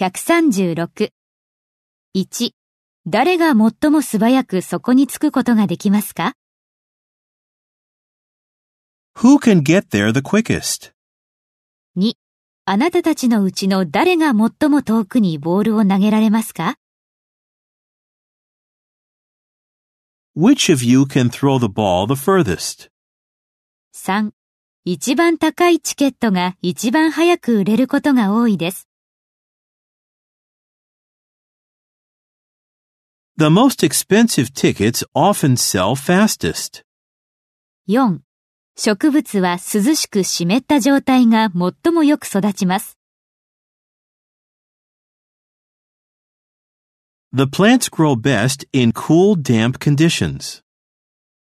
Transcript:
136。1、誰が最も素早くそこに着くことができますか？Who can get there the quickest? 2、あなたたちのうちの誰が最も遠くにボールを投げられますか？Which of you can throw the ball the furthest? 3、一番高いチケットが一番早く売れることが多いです。The most expensive tickets often sell fastest. 4、植物は涼しく湿った状態が最もよく育ちます。 The plants grow best in cool, damp conditions.